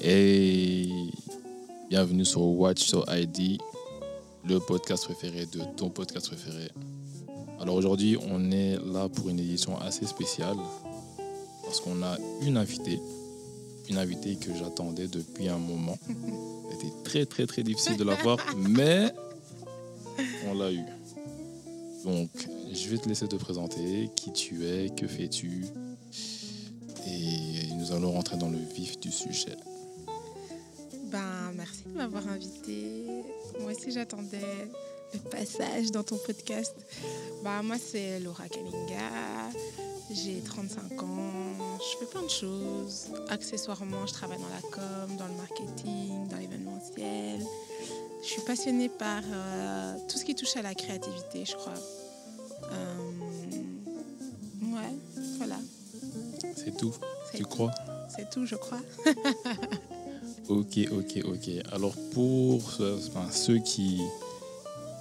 Et bienvenue sur Watch So ID, le podcast préféré de ton podcast préféré. Alors aujourd'hui, on est là pour une édition assez spéciale parce qu'on a une invitée, une invitée que j'attendais depuis un moment. C'était très très très difficile de la voir, mais on l'a eu. Donc, je vais te laisser te présenter, qui tu es, que fais-tu, et nous allons rentrer dans le vif du sujet. Merci de m'avoir invité. Moi aussi, j'attendais le passage dans ton podcast. Ben, moi, c'est Laura Kalinga. J'ai 35 ans. Je fais plein de choses. Accessoirement, je travaille dans la com, dans le marketing, dans l'événementiel. Je suis passionnée par euh, tout ce qui touche à la créativité, je crois. Euh, ouais, voilà. C'est tout, tu tout. crois? C'est tout, je crois. Ok, ok, ok. Alors pour enfin, ceux qui,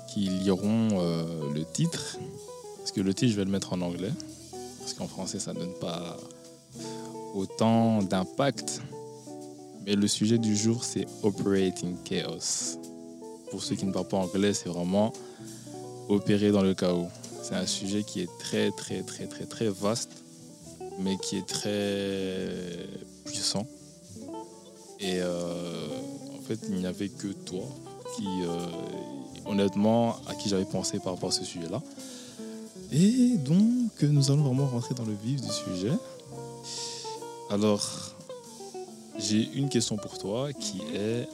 qui liront euh, le titre, parce que le titre je vais le mettre en anglais, parce qu'en français ça ne donne pas autant d'impact. Mais le sujet du jour c'est Operating Chaos. Pour ceux qui ne parlent pas anglais, c'est vraiment opérer dans le chaos. C'est un sujet qui est très, très, très, très, très vaste, mais qui est très puissant. Et euh, en fait, il n'y avait que toi qui, euh, honnêtement, à qui j'avais pensé par rapport à ce sujet-là. Et donc, nous allons vraiment rentrer dans le vif du sujet. Alors, j'ai une question pour toi qui est,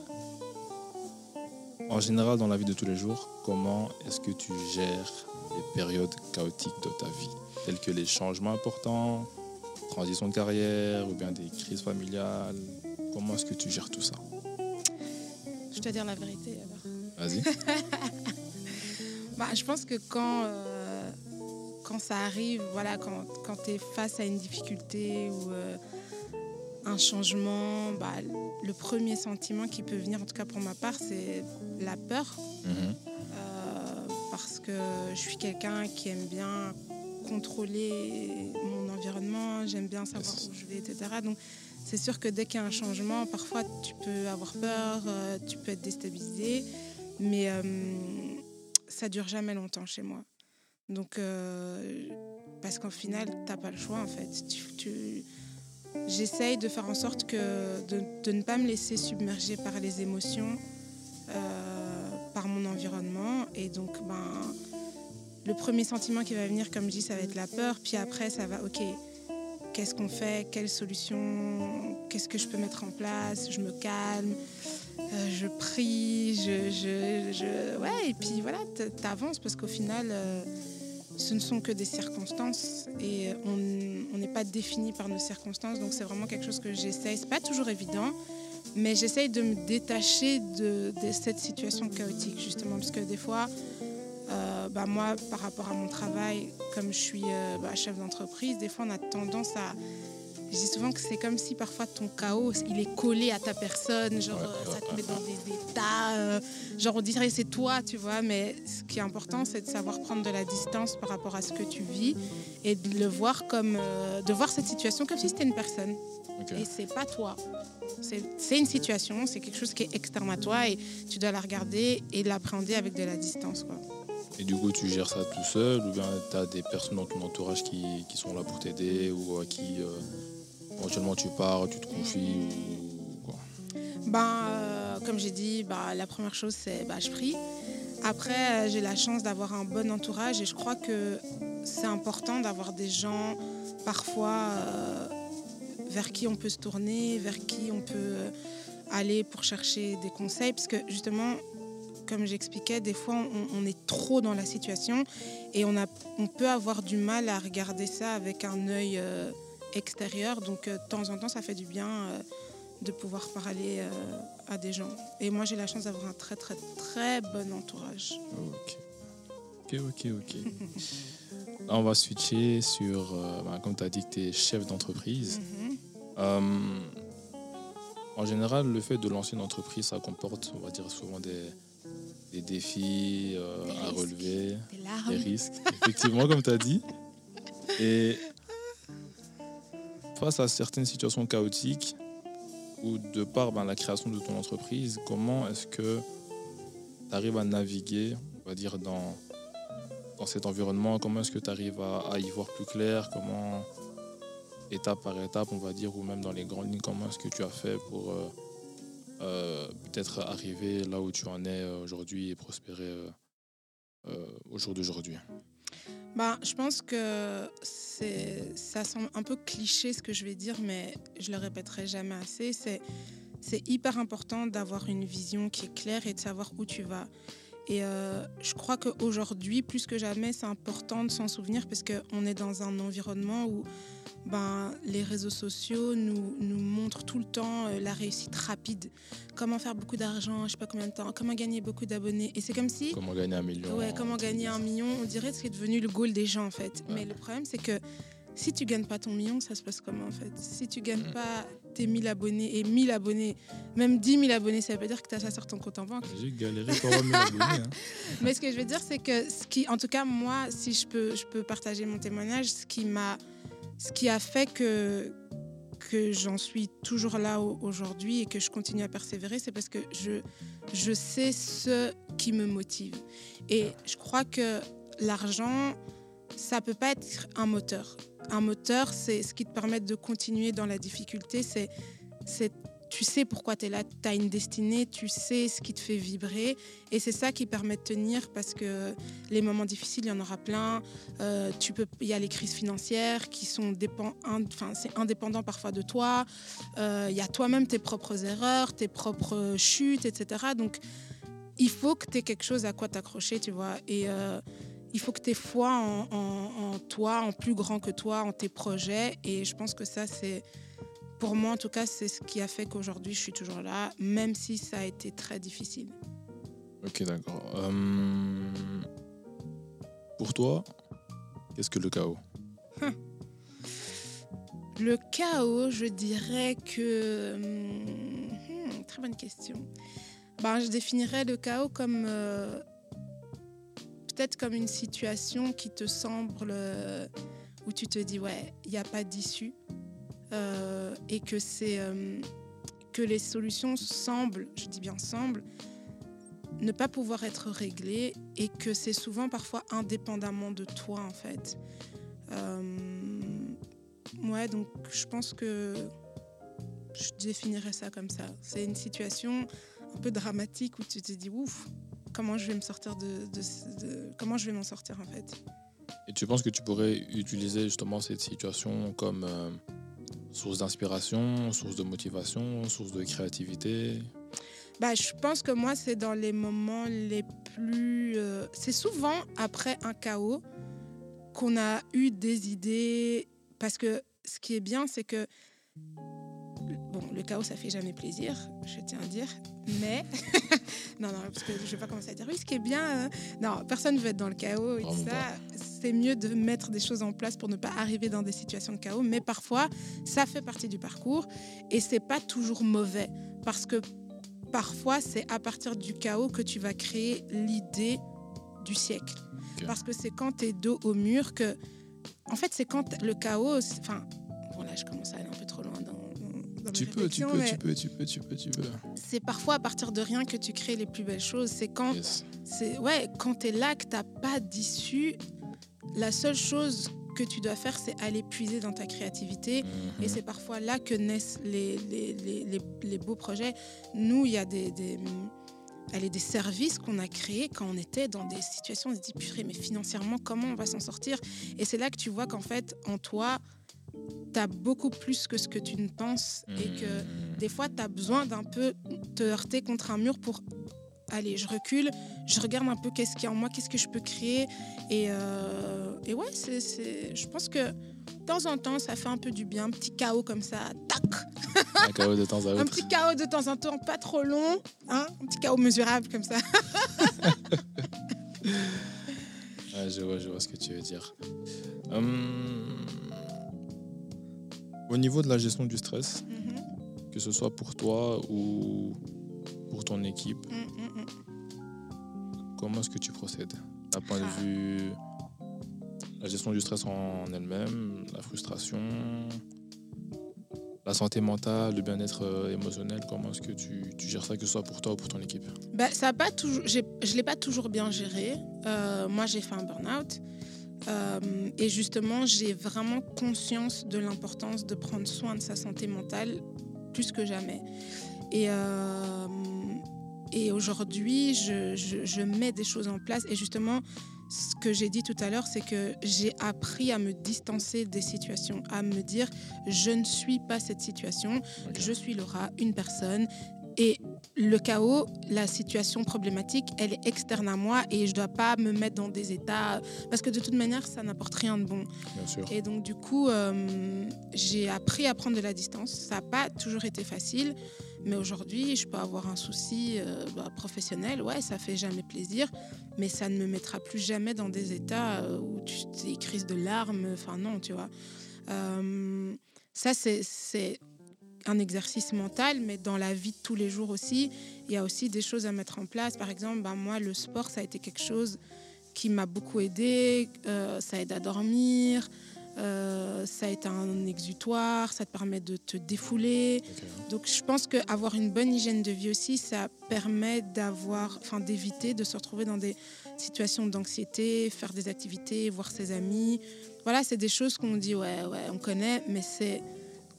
en général, dans la vie de tous les jours, comment est-ce que tu gères les périodes chaotiques de ta vie, telles que les changements importants, transition de carrière ou bien des crises familiales Comment est-ce que tu gères tout ça Je dois dire la vérité. alors. Vas-y. Bah, je pense que quand, euh, quand ça arrive, voilà, quand, quand tu es face à une difficulté ou euh, un changement, bah, le premier sentiment qui peut venir, en tout cas pour ma part, c'est la peur. Mhm. Euh, parce que je suis quelqu'un qui aime bien contrôler mon environnement, j'aime bien savoir où je vais, etc. Donc c'est sûr que dès qu'il y a un changement, parfois tu peux avoir peur, euh, tu peux être déstabilisé, mais euh, ça dure jamais longtemps chez moi. Donc euh, parce qu'au final, tu n'as pas le choix en fait. J'essaye de faire en sorte que de, de ne pas me laisser submerger par les émotions euh, par mon environnement. Et donc, ben, le premier sentiment qui va venir, comme je dis, ça va être la peur. Puis après, ça va, ok, qu'est-ce qu'on fait Quelle solution Qu'est-ce que je peux mettre en place Je me calme, euh, je prie, je, je, Ouais, et puis voilà, t'avances parce qu'au final, euh, ce ne sont que des circonstances et on on n'est pas défini par nos circonstances. Donc, c'est vraiment quelque chose que j'essaye. C'est pas toujours évident. Mais j'essaye de me détacher de, cette situation chaotique, justement, parce que des fois, euh, bah, moi, par rapport à mon travail, comme je suis euh, bah, chef d'entreprise, des fois, on a tendance à... Je dis souvent que c'est comme si parfois ton chaos, il est collé à ta personne, genre Ouais, euh, ça te met dans des états, euh, genre on dirait c'est toi, tu vois, mais ce qui est important, c'est de savoir prendre de la distance par rapport à ce que tu vis et de le voir comme, euh, de voir cette situation comme si c'était une personne. Et c'est pas toi. C'est c'est une situation, c'est quelque chose qui est externe à toi et tu dois la regarder et l'appréhender avec de la distance. Quoi. Et du coup, tu gères ça tout seul ou bien tu as des personnes dans ton entourage qui, qui sont là pour t'aider ou à qui euh, éventuellement tu pars, tu te confies ou quoi? Ben, euh, comme j'ai dit, bah, la première chose, c'est bah, je prie. Après, euh, j'ai la chance d'avoir un bon entourage et je crois que c'est important d'avoir des gens parfois vers qui on peut se tourner, vers qui on peut aller pour chercher des conseils. Parce que justement, comme j'expliquais, des fois, on, on est trop dans la situation et on, a, on peut avoir du mal à regarder ça avec un œil euh, extérieur. Donc, euh, de temps en temps, ça fait du bien euh, de pouvoir parler à des gens. Et moi, j'ai la chance d'avoir un très, très, très bon entourage. Ok. Ok, ok, ok. Là, on va switcher sur, bah, comme tu as dit que tu es chef d'entreprise. Mhm. En général, le fait de lancer une entreprise, ça comporte, on va dire, souvent des, des défis euh, Des à relever, Des des risques, effectivement, comme tu as dit. Et face à certaines situations chaotiques, ou de par ben, la création de ton entreprise, comment est-ce que tu arrives à naviguer, on va dire, dans, dans cet environnement? Comment est-ce que tu arrives à, y voir plus clair? Comment, étape par étape, on va dire, ou même dans les grandes lignes, comment est-ce que tu as fait pour euh, peut-être arriver là où tu en es euh, aujourd'hui et prospérer au jour d'aujourd'hui bah, je pense que ça semble un peu cliché ce que je vais dire, mais je le répéterai jamais assez. C'est, c'est hyper important d'avoir une vision qui est claire et de savoir où tu vas. Et euh, je crois qu'aujourd'hui, plus que jamais, c'est important de s'en souvenir parce qu'on est dans un environnement où ben, les réseaux sociaux nous, nous montrent tout le temps euh, la réussite rapide. Comment faire beaucoup d'argent, je sais pas combien de temps, comment gagner beaucoup d'abonnés. Et c'est comme si... Comment gagner un million. Ouais, comment gagner un million. On dirait que c'est devenu le goal des gens en fait. Mais le problème, c'est que si tu gagnes pas ton million, ça se passe comment en fait? Si tu gagnes mm. pas tes 1000 abonnés et 1000 abonnés, même 10 000 abonnés, ça veut dire que tu as ça sur ton compte en banque. J'ai galéré pour avoir 1000 abonnés. Hein. Mais ce que je veux dire, c'est que ce qui, en tout cas, moi, si je peux, je peux partager mon témoignage, ce qui m'a ce qui a fait que, que j'en suis toujours là aujourd'hui et que je continue à persévérer, c'est parce que je, je sais ce qui me motive. Et je crois que l'argent, ça peut pas être un moteur. Un moteur, c'est ce qui te permet de continuer dans la difficulté, tu sais pourquoi tu es là, tu as une destinée, tu sais ce qui te fait vibrer. Et c'est ça qui permet de tenir parce que les moments difficiles, il y en aura plein. Euh, il y a les crises financières qui sont dépend, c'est indépendant parfois de toi. Euh, il y a toi-même tes propres erreurs, tes propres chutes, etc. Donc, il faut que tu aies quelque chose à quoi t'accrocher, tu vois. Et euh, il faut que tu aies foi en toi, en plus grand que toi, en tes projets. Et je pense que ça, c'est pour moi, en tout cas, c'est ce qui a fait qu'aujourd'hui, je suis toujours là, même si ça a été très difficile. Ok, d'accord. Euh, pour toi, qu'est-ce que le chaos? Hum. Le chaos, je dirais que... Hum, très bonne question. Ben, je définirais le chaos comme... Euh, peut-être comme une situation qui te semble... Euh, où tu te dis, ouais, il n'y a pas d'issue. Euh, et que c'est euh, que les solutions semblent, je dis bien semblent, ne pas pouvoir être réglées et que c'est souvent parfois indépendamment de toi en fait. Euh, ouais, donc je pense que je définirais ça comme ça. C'est une situation un peu dramatique où tu te dis ouf, comment je vais me sortir de, comment je vais m'en sortir en fait? Et tu penses que tu pourrais utiliser justement cette situation comme Source d'inspiration, source de motivation, source de créativité bah, je pense que moi, c'est dans les moments les plus... Euh, c'est souvent après un chaos qu'on a eu des idées. Parce que ce qui est bien, c'est que... Bon, le chaos, ça fait jamais plaisir, je tiens à dire. Mais... non, non, parce que je vais pas commencer à dire, oui, ce qui est bien... Euh, non, personne ne veut être dans le chaos et tout ça c'est mieux de mettre des choses en place pour ne pas arriver dans des situations de chaos. Mais parfois, ça fait partie du parcours et c'est pas toujours mauvais parce que parfois, c'est à partir du chaos que tu vas créer l'idée du siècle. Parce que c'est quand tu es dos au mur que. En fait, c'est quand le chaos. Enfin, bon, là, je commence à aller un peu trop loin dans. Tu, peux, tu, peux, tu peux, tu peux, tu peux, tu peux, C'est parfois à partir de rien que tu crées les plus belles choses. C'est quand, c'est ouais, quand tu es là que tu n'as pas d'issue la seule chose que tu dois faire, c'est aller puiser dans ta créativité. Et mhm. c'est parfois là que naissent les, les, beaux projets. Nous, il y a des, des, des services qu'on a créés quand on était dans des situations, on se dit, purée, mais financièrement, comment on va s'en sortir? Et c'est là que tu vois qu'en fait, en toi, tu as beaucoup plus que ce que tu ne penses et que mhm. des fois, tu as besoin d'un peu te heurter contre un mur pour allez, je recule, je regarde un peu qu'est-ce qu'il y a en moi, qu'est-ce que je peux créer. Et, euh, et ouais, c'est, je pense que de temps en temps, ça fait un peu du bien. Un petit chaos comme ça, tac Un chaos de temps en temps. Un petit chaos de temps en temps, pas trop long. Hein un petit chaos mesurable comme ça. je, vois, je vois ce que tu veux dire. Hum, au niveau de la gestion du stress, mm-hmm. que ce soit pour toi ou pour ton équipe, mm, mm, mm. comment est-ce que tu procèdes? D'un point de ah. vue la gestion du stress en elle-même, la frustration, la santé mentale, le bien-être euh, émotionnel, comment est-ce que tu, tu, gères ça, que ce soit pour toi ou pour ton équipe? Bah, ça pas toujours, Je ne l'ai pas toujours bien géré. Euh, moi, j'ai fait un burn-out. Euh, et justement, j'ai vraiment conscience de l'importance de prendre soin de sa santé mentale plus que jamais. Et, et aujourd'hui, je, je, je, mets des choses en place. Et justement, ce que j'ai dit tout à l'heure, c'est que j'ai appris à me distancer des situations, à me dire je ne suis pas cette situation, je suis Laura, une personne. Et le chaos, la situation problématique, elle est externe à moi et je ne dois pas me mettre dans des états parce que de toute manière, ça n'apporte rien de bon. Bien sûr. Et donc du coup, euh, j'ai appris à prendre de la distance. Ça n'a pas toujours été facile. Mais aujourd'hui, je peux avoir un souci euh, bah, professionnel, ouais, ça fait jamais plaisir, mais ça ne me mettra plus jamais dans des états euh, où tu des crises de larmes, enfin non, tu vois. Euh, ça, c'est un exercice mental, mais dans la vie de tous les jours aussi, il y a aussi des choses à mettre en place. Par exemple, bah, moi, le sport, ça a été quelque chose qui m'a beaucoup aidé, ça aide à dormir. Euh, ça a été un exutoire, ça te permet de te défouler. Donc je pense qu'avoir une bonne hygiène de vie aussi, ça permet d'avoir, enfin d'éviter de se retrouver dans des situations d'anxiété, faire des activités, voir ses amis. Voilà, c'est des choses qu'on dit ouais ouais on connaît, mais c'est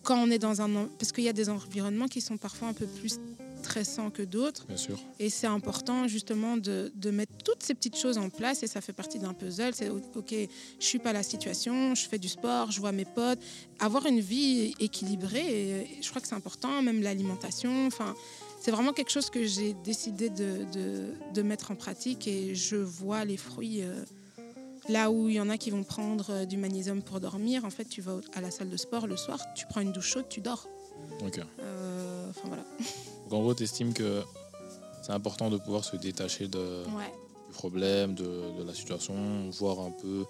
quand on est dans un parce qu'il y a des environnements qui sont parfois un peu plus stressants que d'autres. Bien sûr. Et c'est important justement de, de, mettre toutes ces petites choses en place et ça fait partie d'un puzzle. C'est ok, je suis pas la situation, je fais du sport, je vois mes potes, avoir une vie équilibrée. je crois que c'est important, même l'alimentation. Enfin, c'est vraiment quelque chose que j'ai décidé de, de, de, mettre en pratique et je vois les fruits. Euh, là où il y en a qui vont prendre euh, du magnésium pour dormir, en fait, tu vas à la salle de sport le soir, tu prends une douche chaude, tu dors. Euh, voilà. Donc en gros, tu estimes que c'est important de pouvoir se détacher de, du problème, de, de, la situation, voir un peu,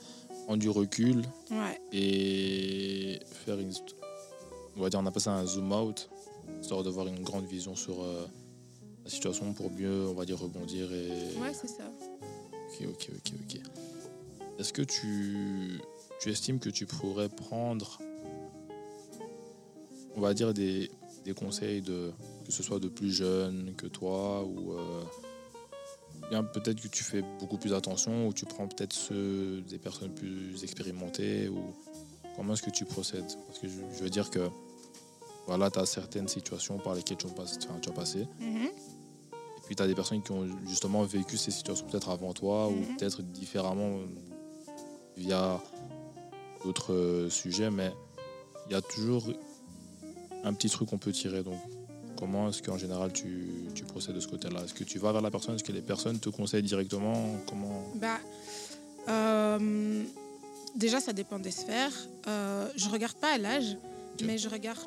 en du recul et faire une. On va dire, on appelle ça un zoom out, histoire de voir une grande vision sur euh, la situation pour mieux, on va dire, rebondir. Et... Ouais, c'est ça. Ok, ok, ok, ok. Est-ce que tu, tu estimes que tu pourrais prendre, on va dire, des, des conseils de que ce soit de plus jeunes que toi ou euh, bien peut-être que tu fais beaucoup plus attention ou tu prends peut-être ceux des personnes plus expérimentées ou comment est-ce que tu procèdes? Parce que je, veux dire que voilà, tu as certaines situations par lesquelles tu, passes, tu as passé. Mm-hmm. Et puis tu as des personnes qui ont justement vécu ces situations peut-être avant toi ou mm-hmm. peut-être différemment via d'autres euh, sujets, mais il y a toujours un petit truc qu'on peut tirer. Donc Comment est-ce qu'en général tu, tu, procèdes de ce côté-là? Est-ce que tu vas vers la personne? Est-ce que les personnes te conseillent directement? Comment? Bah, euh, Déjà, ça dépend des sphères. Euh, je regarde pas à l'âge, mais je regarde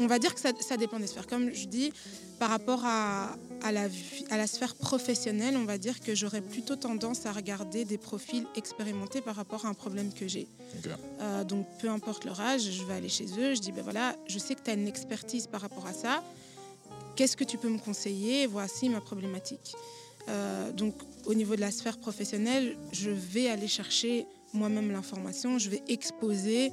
on va dire que ça, dépend des sphères. Comme je dis, par rapport à, à, la, à la sphère professionnelle, on va dire que j'aurais plutôt tendance à regarder des profils expérimentés par rapport à un problème que j'ai. Euh, donc, peu importe leur âge, je vais aller chez eux, je dis, ben voilà, je sais que tu as une expertise par rapport à ça. Qu'est-ce que tu peux me conseiller? Voici ma problématique. Euh, donc, au niveau de la sphère professionnelle, je vais aller chercher moi-même l'information, je vais exposer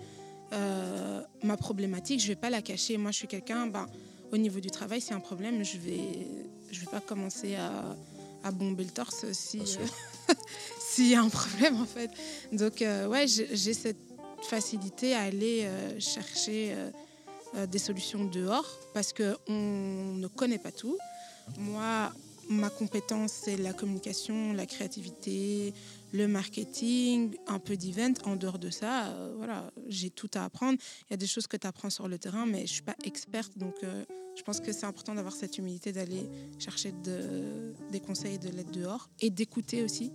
euh, ma problématique, je vais pas la cacher. Moi, je suis quelqu'un, ben, au niveau du travail, c'est un problème, je vais, je vais pas commencer à, à bomber le torse euh, s'il y a un problème en fait. Donc euh, ouais, j'ai cette facilité à aller chercher des solutions dehors parce que on ne connaît pas tout. Moi, ma compétence, c'est la communication, la créativité, le marketing, un peu d'event. En dehors de ça, euh, voilà, j'ai tout à apprendre. Il y a des choses que tu apprends sur le terrain, mais je ne suis pas experte. Donc, euh, je pense que c'est important d'avoir cette humilité d'aller chercher de, des conseils et de l'aide dehors et d'écouter aussi.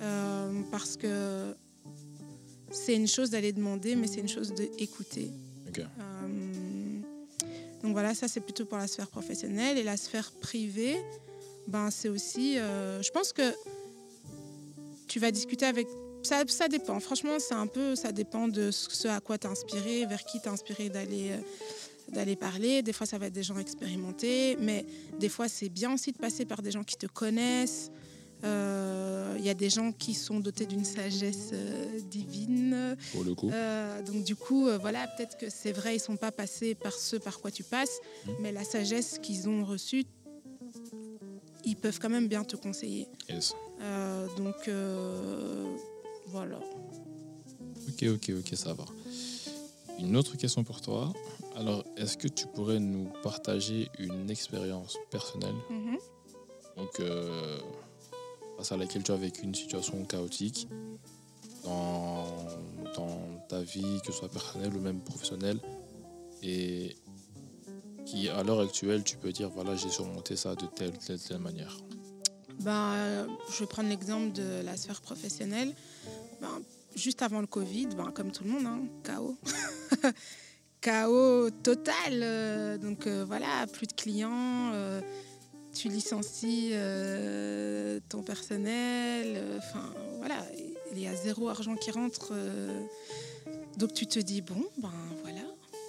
Euh, parce que c'est une chose d'aller demander, mais c'est une chose d'écouter. donc voilà, ça c'est plutôt pour la sphère professionnelle. Et la sphère privée, ben, c'est aussi, je pense que tu vas discuter avec. Ça, ça dépend. Franchement, c'est un peu. Ça dépend de ce à quoi t'es inspiré, vers qui t'es inspiré d'aller. Euh, d'aller parler. Des fois, ça va être des gens expérimentés, mais des fois, c'est bien aussi de passer par des gens qui te connaissent. Euh, Il y a des gens qui sont dotés d'une sagesse euh, divine. Pour le coup. Euh, donc du coup, euh, voilà, peut-être que c'est vrai, ils sont pas passés par ce par quoi tu passes, Mhm. mais la sagesse qu'ils ont reçue, ils peuvent quand même bien te conseiller. Yes. Euh, donc euh, voilà. Ok, ok, ok, ça va. Une autre question pour toi. Alors, est-ce que tu pourrais nous partager une expérience personnelle, Mhm. donc euh, face à laquelle tu as vécu une situation chaotique dans, dans ta vie, que ce soit personnelle ou même professionnelle, et qui, à l'heure actuelle, tu peux dire, voilà, j'ai surmonté ça de telle, telle, telle manière. Ben, je vais prendre l'exemple de la sphère professionnelle. Ben, juste avant le Covid, ben, comme tout le monde, hein, chaos. chaos total. euh, donc euh, voilà, plus de clients, euh, tu licencies ton personnel. Enfin voilà, il y a zéro argent qui rentre. donc tu te dis, bon, ben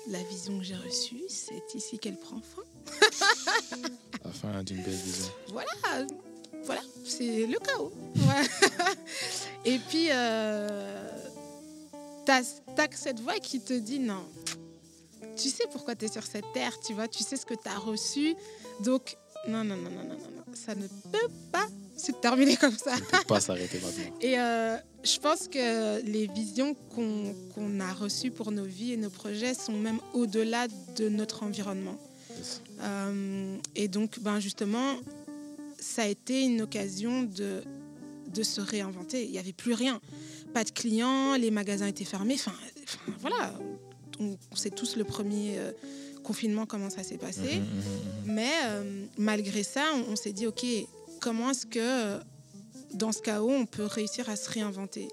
la vision que j'ai reçue, c'est ici qu'elle prend fin. La fin d'une belle vision. voilà, voilà, c'est le chaos. Ouais. Et puis, euh, t'as as cette voix qui te dit non. Tu sais pourquoi tu es sur cette terre, tu vois, tu sais ce que tu as reçu. Donc, non, non, non, non, non, non, non, ça ne peut pas se terminer comme ça. Ne peut pas s'arrêter maintenant. Et euh, je pense que les visions qu'on a reçues pour nos vies et nos projets sont même au-delà de notre environnement. Yes. Euh, et donc, ben justement, ça a été une occasion de, de se réinventer. Il n'y avait plus rien. Pas de clients, les magasins étaient fermés. Enfin, enfin, voilà, on, on sait tous le premier euh, confinement, comment ça s'est passé. Mhm, mhm, mhm. Mais euh, malgré ça, on, on s'est dit, OK, comment est-ce que euh, dans ce chaos, on peut réussir à se réinventer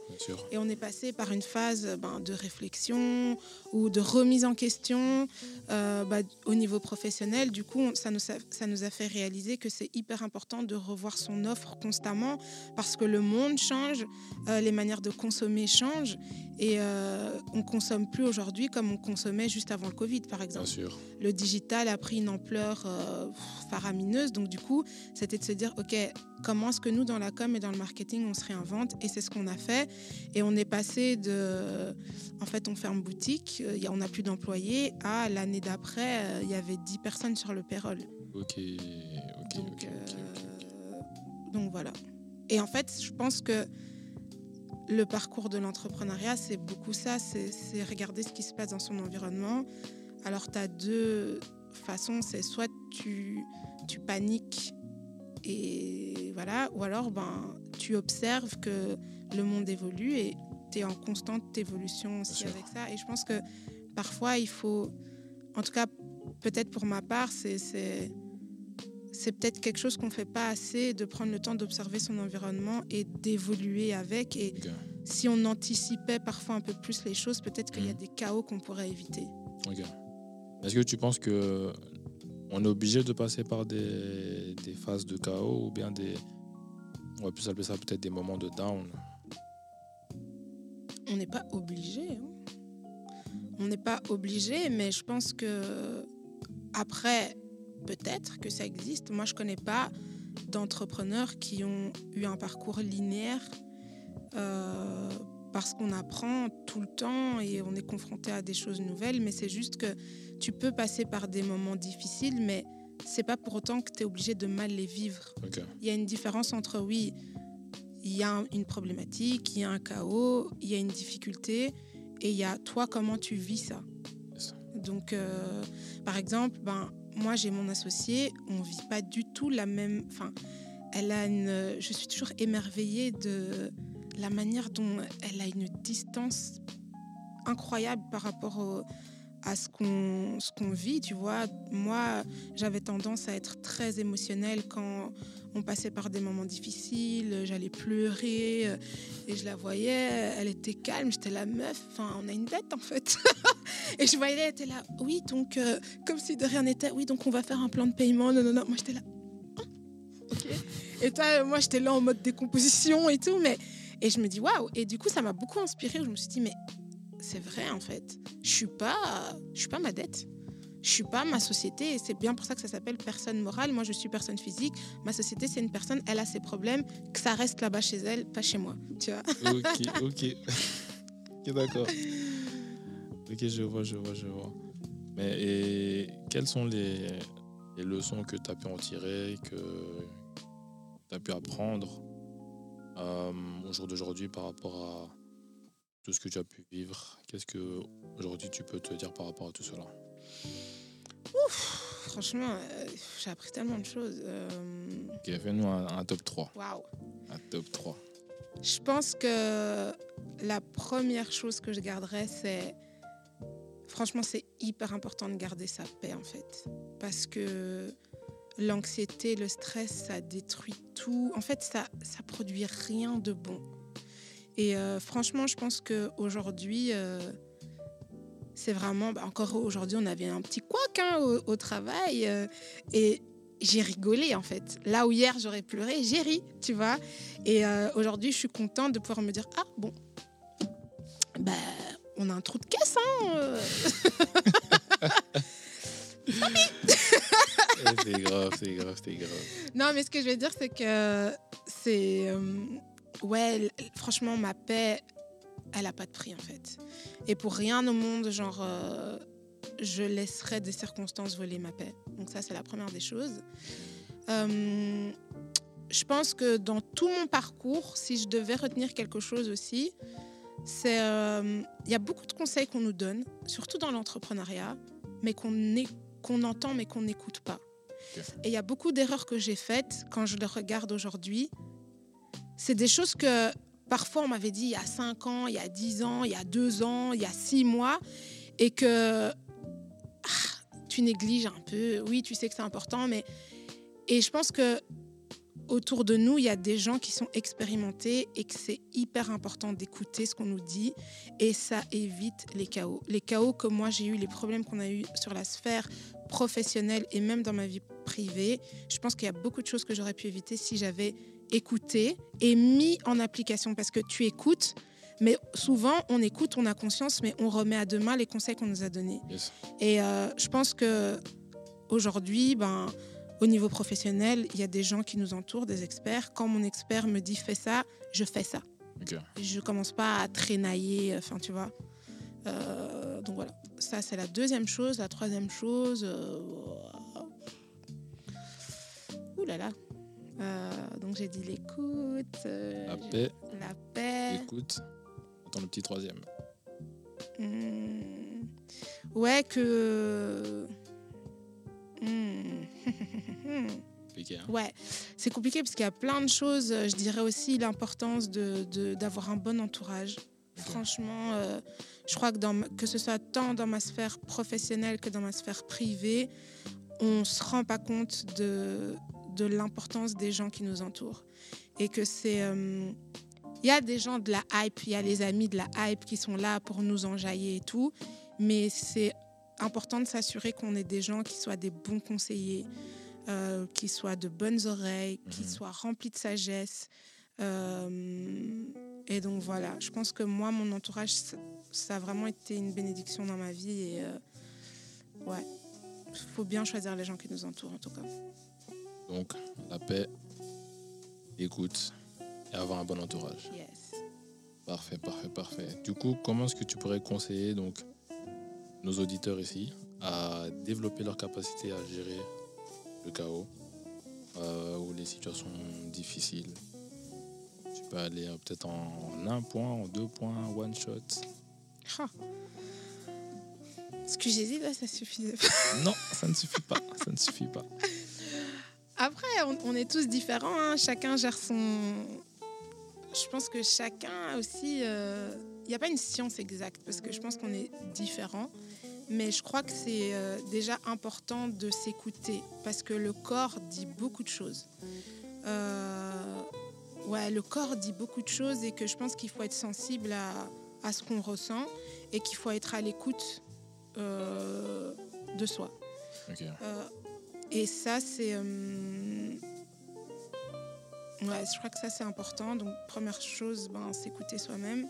et on est passé par une phase ben, de réflexion ou de remise en question euh, bah, au niveau professionnel. Du coup, ça nous, a, ça nous a fait réaliser que c'est hyper important de revoir son offre constamment parce que le monde change, euh, les manières de consommer changent et euh, on consomme plus aujourd'hui comme on consommait juste avant le Covid, par Bien exemple sûr. le digital a pris une ampleur euh, faramineuse. Donc du coup, c'était de se dire, OK, comment est-ce que nous, dans la com et dans le marketing, on se réinvente Et c'est ce qu'on a fait. Et on est passé de, en fait, on ferme boutique, euh, on n'a plus d'employés, à l'année d'après, euh, il y avait 10 personnes sur le payroll. Ok, ok, Donc, euh, donc voilà. Et en fait, je pense que le parcours de l'entrepreneuriat, c'est beaucoup ça, c'est c'est regarder ce qui se passe dans son environnement. Alors, tu as deux façons, c'est soit tu, tu paniques et voilà, ou alors ben, tu observes que le monde évolue et tu es en constante évolution aussi avec ça. Et je pense que parfois, il faut, en tout cas, peut-être pour ma part, c'est- c'est peut-être quelque chose qu'on ne fait pas assez, de prendre le temps d'observer son environnement et d'évoluer avec. Et si on anticipait parfois un peu plus les choses, peut-être qu'il y a Mhm. des chaos qu'on pourrait éviter. Est-ce que tu penses que on est obligé de passer par des, des phases de chaos ou bien des. On va plus appeler ça peut-être des moments de down On n'est pas obligé. hein. On n'est pas obligé, mais je pense que après, peut-être que ça existe. Moi, je connais pas d'entrepreneurs qui ont eu un parcours linéaire euh, parce qu'on apprend tout le temps et on est confronté à des choses nouvelles. Mais c'est juste que tu peux passer par des moments difficiles, mais c'est pas pour autant que tu es obligé de mal les vivre. Il y a une différence entre, oui, il y a un- une problématique, il y a un chaos, il y a une difficulté, et il y a toi, comment tu vis ça. Donc, euh, par exemple, ben, moi, j'ai mon associé, on vit pas du tout la même... Enfin, elle a une... Je suis toujours émerveillée de la manière dont elle a une distance incroyable par rapport au- à ce qu'on ce qu'on vit, tu vois. Moi, j'avais tendance à être très émotionnelle quand on passait par des moments difficiles, j'allais pleurer euh, et je la voyais, elle était calme, j'étais la meuf, enfin on a une dette en fait. et je voyais, elle était là, oui, donc euh, comme si de rien n'était, oui, donc on va faire un plan de paiement, non, non, non, moi j'étais là, Ah, ok. Et toi, moi j'étais là en mode décomposition et tout, mais et je me dis waouh, et du coup ça m'a beaucoup inspirée, je me suis dit, mais c'est vrai en fait, je suis pas, je suis pas ma dette. je suis pas ma société et c'est bien pour ça que ça s'appelle personne morale. Moi, je suis personne physique. Ma société, c'est une personne, elle a ses problèmes, que ça reste là-bas chez elle, pas chez moi. Tu vois Ok, ok. ok, d'accord. Ok, je vois, je vois, je vois. Mais et quelles sont les, les leçons que tu as pu en tirer, que tu as pu apprendre euh, au jour d'aujourd'hui par rapport à tout ce que tu as pu vivre Qu'est-ce que aujourd'hui tu peux te dire par rapport à tout cela? Ouf, franchement, euh, j'ai appris tellement de choses. Euh, Ok, fais-nous un, un top 3. Waouh. Un top 3. Je pense que la première chose que je garderais, c'est. Franchement, c'est hyper important de garder sa paix, en fait. Parce que l'anxiété, le stress, ça détruit tout. En fait, ça, ça produit rien de bon. Et euh, franchement, je pense qu'aujourd'hui, euh, c'est vraiment. bah, encore aujourd'hui, on avait un petit couac hein, au, au travail. euh, et j'ai rigolé, en fait. Là où hier, j'aurais pleuré, j'ai ri, tu vois. Et aujourd'hui, je suis contente de pouvoir me dire Ah, bon, bah, on a un trou de caisse, hein. Eh, c'est grave, c'est grave, c'est grave. Non, mais ce que je veux dire, c'est que c'est. Euh, ouais, franchement, ma paix, elle n'a pas de prix, en fait. Et pour rien au monde, genre, euh, je laisserai des circonstances voler ma paix. Donc, ça, c'est la première des choses. Euh, je pense que dans tout mon parcours, si je devais retenir quelque chose aussi, c'est. euh, Il y a beaucoup de conseils qu'on nous donne, surtout dans l'entrepreneuriat, mais qu'on qu'on entend, mais qu'on n'écoute pas. Et il y a beaucoup d'erreurs que j'ai faites quand je les regarde aujourd'hui. C'est des choses que parfois on m'avait dit il y a 5 ans, il y a 10 ans, il y a 2 ans, il y a 6 mois, et que ah, tu négliges un peu. Oui, tu sais que c'est important, mais. Et je pense que autour de nous, il y a des gens qui sont expérimentés et que c'est hyper important d'écouter ce qu'on nous dit et ça évite les chaos. Les chaos que moi j'ai eu, les problèmes qu'on a eu sur la sphère professionnelle et même dans ma vie privée, je pense qu'il y a beaucoup de choses que j'aurais pu éviter si j'avais écouté et mis en application parce que tu écoutes. Mais souvent, on écoute, on a conscience, mais on remet à demain les conseils qu'on nous a donnés. Yes. Et euh, je pense que aujourd'hui, ben, au niveau professionnel, il y a des gens qui nous entourent, des experts. Quand mon expert me dit fais ça, je fais ça. Ok. Je commence pas à traînailler, enfin tu vois. Euh, donc voilà, ça c'est la deuxième chose. La troisième chose, euh, ouh là là. Euh, donc j'ai dit l'écoute, euh, La paix, la paix. écoute. Attends le petit troisième. Hmm. Ouais, que. Hmm. Compliqué, hein Ouais, c'est compliqué parce qu'il y a plein de choses. Je dirais aussi l'importance de, d'avoir un bon entourage. Franchement, euh, je crois que, dans, que ce soit tant dans ma sphère professionnelle que dans ma sphère privée, on ne se rend pas compte de, de l'importance des gens qui nous entourent. Et que c'est... euh, Il y a des gens de la hype, il y a les amis de la hype qui sont là pour nous enjailler et tout, mais c'est important de s'assurer qu'on ait des gens qui soient des bons conseillers, euh, qui soient de bonnes oreilles, qui Mhm. soient remplis de sagesse. Euh, et donc voilà, je pense que moi, mon entourage, ça, ça a vraiment été une bénédiction dans ma vie. Et euh, ouais, il faut bien choisir les gens qui nous entourent en tout cas. Donc, la paix, écoute et avoir un bon entourage. Yes. Parfait, parfait, parfait. Du coup, comment est-ce que tu pourrais conseiller donc nos auditeurs ici à développer leur capacité à gérer le chaos euh, ou les situations difficiles? Tu peux aller euh, peut-être en un point, en deux points, one shot. Ah. Ce que j'ai dit là, ça suffisait. Non, ça ne suffit pas. Ça ne suffit pas. Après, on, on est tous différents. hein. Chacun gère son. Je pense que chacun aussi. euh, Il n'y a pas une science exacte parce que je pense qu'on est différents. Mais je crois que c'est euh, déjà important de s'écouter parce que le corps dit beaucoup de choses. Euh, ouais, le corps dit beaucoup de choses et que je pense qu'il faut être sensible à, à ce qu'on ressent et qu'il faut être à l'écoute euh, de soi. Ok. Euh, et ça, c'est. euh, Ouais, je crois que ça, c'est important. Donc, première chose, ben, s'écouter soi-même.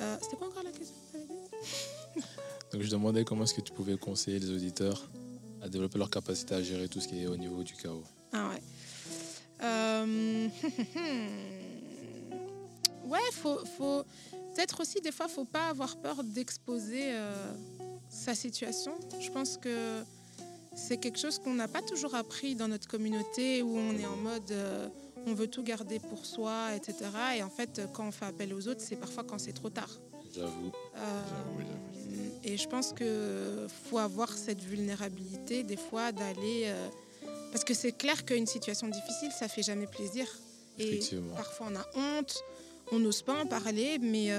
Euh, C'était quoi encore la question Donc je demandais comment est-ce que tu pouvais conseiller les auditeurs à développer leur capacité à gérer tout ce qui est au niveau du chaos. Ah ouais. Euh, ouais, faut, faut peut-être aussi des fois, faut pas avoir peur d'exposer sa situation. Je pense que c'est quelque chose qu'on n'a pas toujours appris dans notre communauté où on est en mode euh, on veut tout garder pour soi, etc. Et en fait, quand on fait appel aux autres, c'est parfois quand c'est trop tard. J'avoue. Euh, et je pense que faut avoir cette vulnérabilité des fois d'aller euh, parce que c'est clair qu'une situation difficile ça fait jamais plaisir et Effectivement. parfois on a honte on n'ose pas en parler mais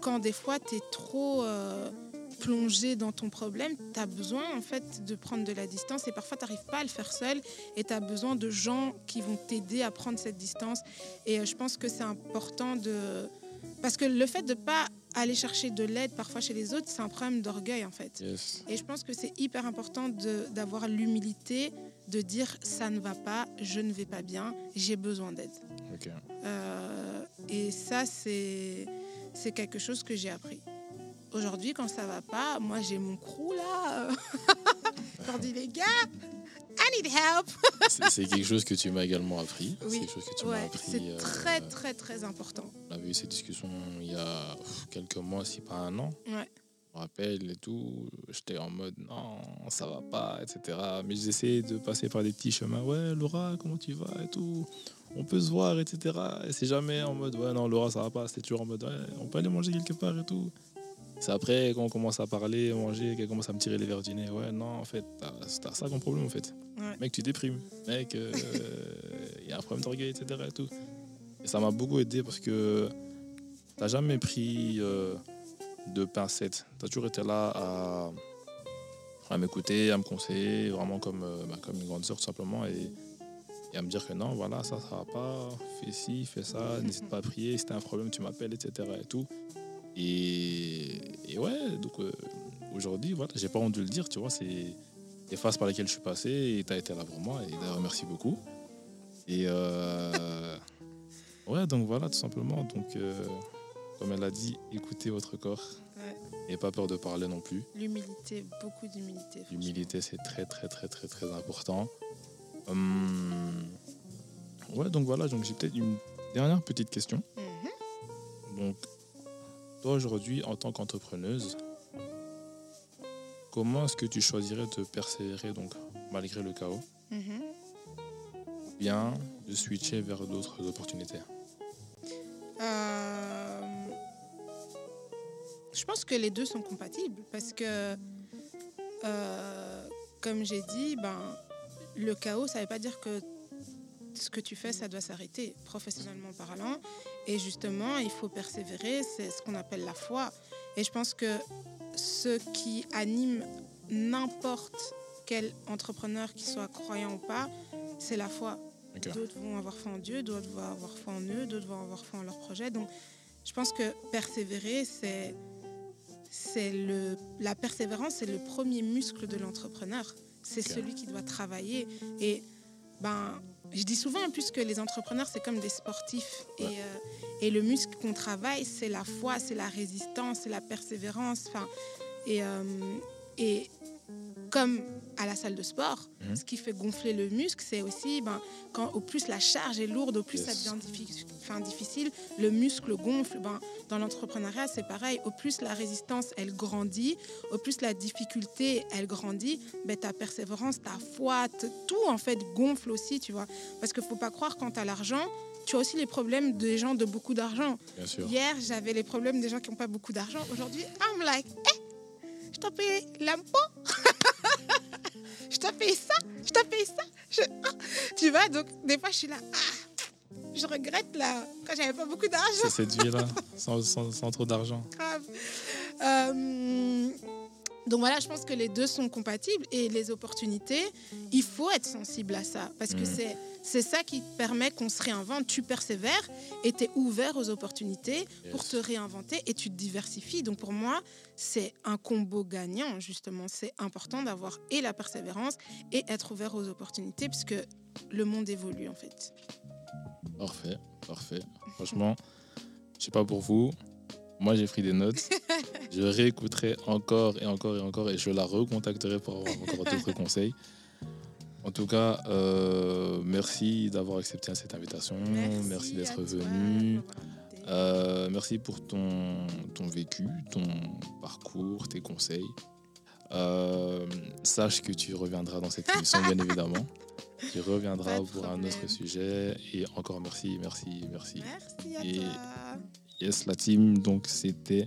quand des fois tu es trop plongé dans ton problème tu as besoin en fait de prendre de la distance et parfois tu n'arrives pas à le faire seul et tu as besoin de gens qui vont t'aider à prendre cette distance et euh, je pense que c'est important de parce que le fait de pas aller chercher de l'aide parfois chez les autres, c'est un problème d'orgueil en fait. Yes. Et je pense que c'est hyper important d'avoir l'humilité de dire ça ne va pas, je ne vais pas bien, j'ai besoin d'aide. Euh, et ça, c'est quelque chose que j'ai appris. Aujourd'hui, quand ça va pas, moi j'ai mon crew là. Leur dis les gars, I need help. C'est quelque chose que tu m'as également appris. Oui. C'est quelque chose que tu m'as Ouais, appris. c'est euh, très très très important. On avait eu cette discussion il y a quelques mois, si pas un an. Ouais. Je me rappelle et tout. J'étais en mode non, ça va pas, etc. Mais j'essayais de passer par des petits chemins. Ouais, Laura, comment tu vas et tout? On peut se voir, etc. Et c'est jamais en mode ouais, non, Laura, ça va pas. C'est toujours en mode ouais, on peut aller manger quelque part et tout. C'est après quand on commence à parler, manger, qu'elle commence à me tirer les verres du nez. Ouais, non, en fait, t'as ça comme problème en fait. Ouais. Mec, tu déprimes. Mec, il y a un problème d'orgueil, etc. Et, tout. et ça m'a beaucoup aidé parce que t'as jamais pris euh, de pincettes. T'as toujours été là à, à m'écouter, à me conseiller, vraiment comme, euh, bah, comme une grande sœur tout simplement. Et, et à me dire que non, voilà, ça, ça va pas, fais ci, fais ça, n'hésite pas à prier, si t'as un problème, tu m'appelles, etc. Et tout. Et, et ouais, donc euh, aujourd'hui, voilà, j'ai pas honte de le dire, tu vois, c'est des phases par lesquelles je suis passé et tu as été là pour moi. Et d'ailleurs, merci beaucoup. Et euh, ouais, donc voilà, tout simplement. Donc, euh, comme elle a dit, écoutez votre corps. Ouais. Et pas peur de parler non plus. L'humilité, beaucoup d'humilité. L'humilité, c'est très, très, très, très, très important. Hum, ouais, donc voilà, donc j'ai peut-être une dernière petite question. Mhm. Donc, toi aujourd'hui, en tant qu'entrepreneuse, comment est-ce que tu choisirais de persévérer donc malgré le chaos, Mhm. ou bien de switcher vers d'autres opportunités? Euh, je pense que les deux sont compatibles parce que, euh, comme j'ai dit, ben, le chaos, ça ne veut pas dire que ce que tu fais, ça doit s'arrêter, professionnellement parlant. Et justement, il faut persévérer, c'est ce qu'on appelle la foi. Et je pense que ce qui anime n'importe quel entrepreneur, qu'il soit croyant ou pas, c'est la foi. D'autres vont avoir foi en Dieu, d'autres vont avoir foi en eux, d'autres vont avoir foi en leur projet. Donc, je pense que persévérer, c'est c'est le la persévérance, c'est le premier muscle de l'entrepreneur. C'est celui qui doit travailler. Et ben, je dis souvent, puisque les entrepreneurs, c'est comme des sportifs. Et, euh, et le muscle qu'on travaille, c'est la foi, c'est la résistance, c'est la persévérance. Enfin, et, euh, et comme à la salle de sport, Mhm. ce qui fait gonfler le muscle, c'est aussi ben, quand au plus la charge est lourde, au plus Yes. ça devient diffi- difficile, le muscle gonfle. Ben, dans l'entrepreneuriat, c'est pareil. Au plus la résistance, elle grandit, au plus la difficulté, elle grandit, ben, ta persévérance, ta foi, tout en fait gonfle aussi, tu vois. Parce qu'il ne faut pas croire quand tu as l'argent, tu as aussi les problèmes des gens de beaucoup d'argent. Hier, j'avais les problèmes des gens qui n'ont pas beaucoup d'argent. Aujourd'hui, I'm like, eh, je t'ai payé l'impôt. Je t'ai payé ça. Je t'ai payé ça. Je- ah. Tu vois, donc des fois, je suis là, ah, je regrette là, quand j'avais pas beaucoup d'argent. C'est cette vie-là, sans, sans- sans trop d'argent. grave. Euh, donc voilà, je pense que les deux sont compatibles et les opportunités, il faut être sensible à ça parce que Mhm. c'est ça qui permet qu'on se réinvente. Tu persévères et tu es ouvert aux opportunités pour te réinventer et tu te diversifies. Donc pour moi, c'est un combo gagnant justement. C'est important d'avoir et la persévérance et être ouvert aux opportunités puisque le monde évolue en fait. Parfait, parfait. Franchement, je sais pas pour vous, Moi, j'ai pris des notes. je réécouterai encore et encore et encore et je la recontacterai pour avoir encore d'autres conseils. En tout cas, euh, merci d'avoir accepté cette invitation. Merci, d'être venu. Euh, merci pour ton, ton vécu, ton parcours, tes conseils. Euh, sache que tu reviendras dans cette émission, bien évidemment. Tu reviendras pour un autre sujet. Et encore merci, merci, merci. Merci à et toi. Yes, la team. Donc, c'était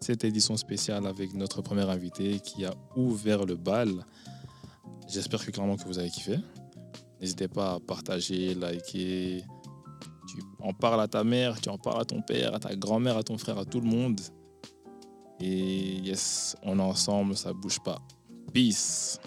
cette édition spéciale avec notre premier invité qui a ouvert le bal. J'espère que clairement que vous avez kiffé. N'hésitez pas à partager, liker. Tu en parles à ta mère, tu en parles à ton père, à ta grand-mère, à ton frère, à tout le monde. Et yes, on est ensemble, ça bouge pas. Peace.